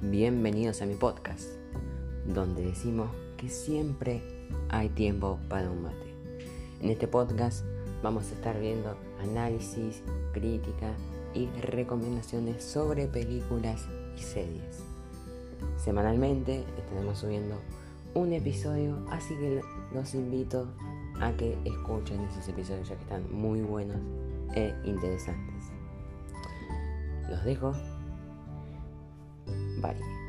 bienvenidos a mi podcast, donde decimos que siempre hay tiempo para un mate. En este podcast vamos a estar viendo análisis, crítica y recomendaciones sobre películas y series. Semanalmente estaremos subiendo un episodio, así que los invito a que escuchen esos episodios ya que están muy buenos e interesantes. Los dejo. Bye.